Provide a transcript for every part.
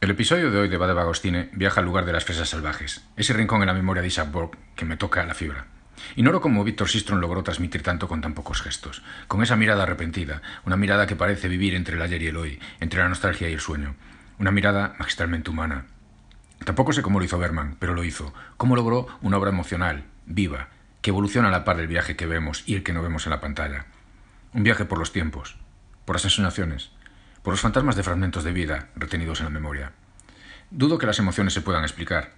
El episodio de hoy de Bade Bagostine viaja al lugar de las fresas salvajes, ese rincón en la memoria de Isaac Borg que me toca la fibra. Ignoro cómo Víctor Sistron logró transmitir tanto con tan pocos gestos, con esa mirada arrepentida, una mirada que parece vivir entre el ayer y el hoy, entre la nostalgia y el sueño, una mirada magistralmente humana. Tampoco sé cómo lo hizo Berman, pero lo hizo. Cómo logró una obra emocional, viva, que evoluciona a la par del viaje que vemos y el que no vemos en la pantalla. Un viaje por los tiempos, por las ensoñaciones, por los fantasmas de fragmentos de vida retenidos en la memoria. Dudo que las emociones se puedan explicar,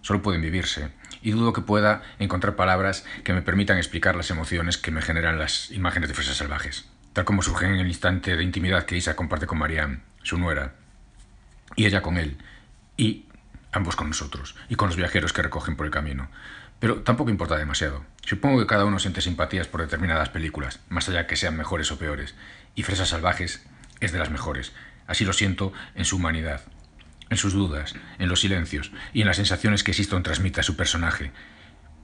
solo pueden vivirse, y dudo que pueda encontrar palabras que me permitan explicar las emociones que me generan las imágenes de fresas salvajes, tal como surgen en el instante de intimidad que Isa comparte con Marianne, su nuera, y ella con él, y ambos con nosotros, y con los viajeros que recogen por el camino. Pero tampoco importa demasiado. Supongo que cada uno siente simpatías por determinadas películas, más allá que sean mejores o peores, y Fresas Salvajes es de las mejores. Así lo siento en su humanidad, en sus dudas, en los silencios y en las sensaciones que Siston transmite a su personaje.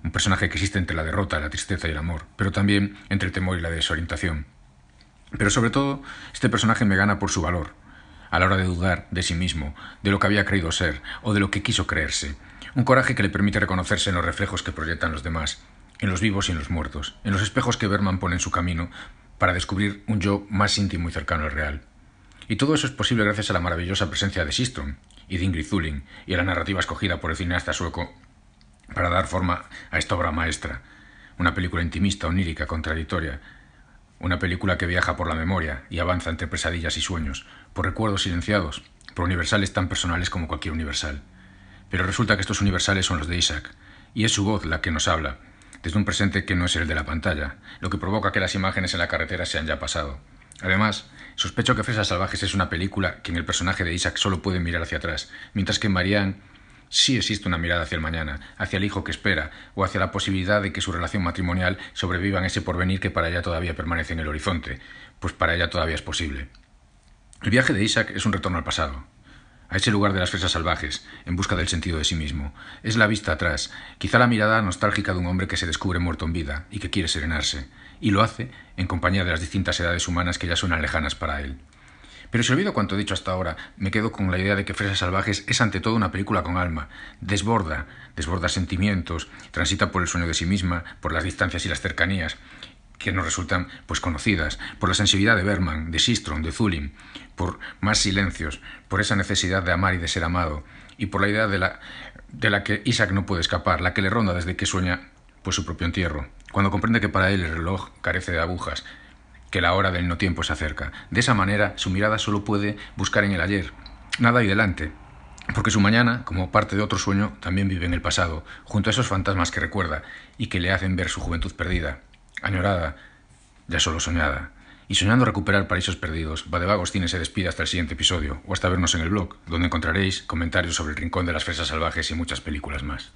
Un personaje que existe entre la derrota, la tristeza y el amor, pero también entre el temor y la desorientación. Pero sobre todo, este personaje me gana por su valor, a la hora de dudar de sí mismo, de lo que había creído ser o de lo que quiso creerse. Un coraje que le permite reconocerse en los reflejos que proyectan los demás, en los vivos y en los muertos, en los espejos que Berman pone en su camino para descubrir un yo más íntimo y cercano al real. Y todo eso es posible gracias a la maravillosa presencia de Sistrom y de Ingrid y a la narrativa escogida por el cineasta sueco para dar forma a esta obra maestra, una película intimista, onírica, contradictoria, una película que viaja por la memoria y avanza entre pesadillas y sueños, por recuerdos silenciados, por universales tan personales como cualquier universal. Pero resulta que estos universales son los de Isaac, y es su voz la que nos habla, desde un presente que no es el de la pantalla, lo que provoca que las imágenes en la carretera sean ya pasado. Además, sospecho que Fresas Salvajes es una película que en el personaje de Isaac solo puede mirar hacia atrás, mientras que en Marianne sí existe una mirada hacia el mañana, hacia el hijo que espera, o hacia la posibilidad de que su relación matrimonial sobreviva en ese porvenir que para ella todavía permanece en el horizonte, pues para ella todavía es posible. El viaje de Isaac es un retorno al pasado, a ese lugar de las fresas salvajes, en busca del sentido de sí mismo. Es la vista atrás, quizá la mirada nostálgica de un hombre que se descubre muerto en vida y que quiere serenarse, y lo hace en compañía de las distintas edades humanas que ya suenan lejanas para él. Pero si olvido cuanto he dicho hasta ahora, me quedo con la idea de que Fresas Salvajes es ante todo una película con alma. Desborda, desborda sentimientos, transita por el sueño de sí misma, por las distancias y las cercanías, que nos resultan pues conocidas, por la sensibilidad de Berman, de Sistrom, de Zulin, por más silencios, por esa necesidad de amar y de ser amado, y por la idea de la, de la que Isaac no puede escapar, la que le ronda desde que sueña pues su propio entierro, cuando comprende que para él el reloj carece de agujas, que la hora del no tiempo se acerca. De esa manera, su mirada solo puede buscar en el ayer, nada y delante, porque su mañana, como parte de otro sueño, también vive en el pasado, junto a esos fantasmas que recuerda y que le hacen ver su juventud perdida, añorada, ya solo soñada. Y soñando recuperar paraísos perdidos, Badevagostine se despide hasta el siguiente episodio, o hasta vernos en el blog, donde encontraréis comentarios sobre el Rincón de las Fresas Salvajes y muchas películas más.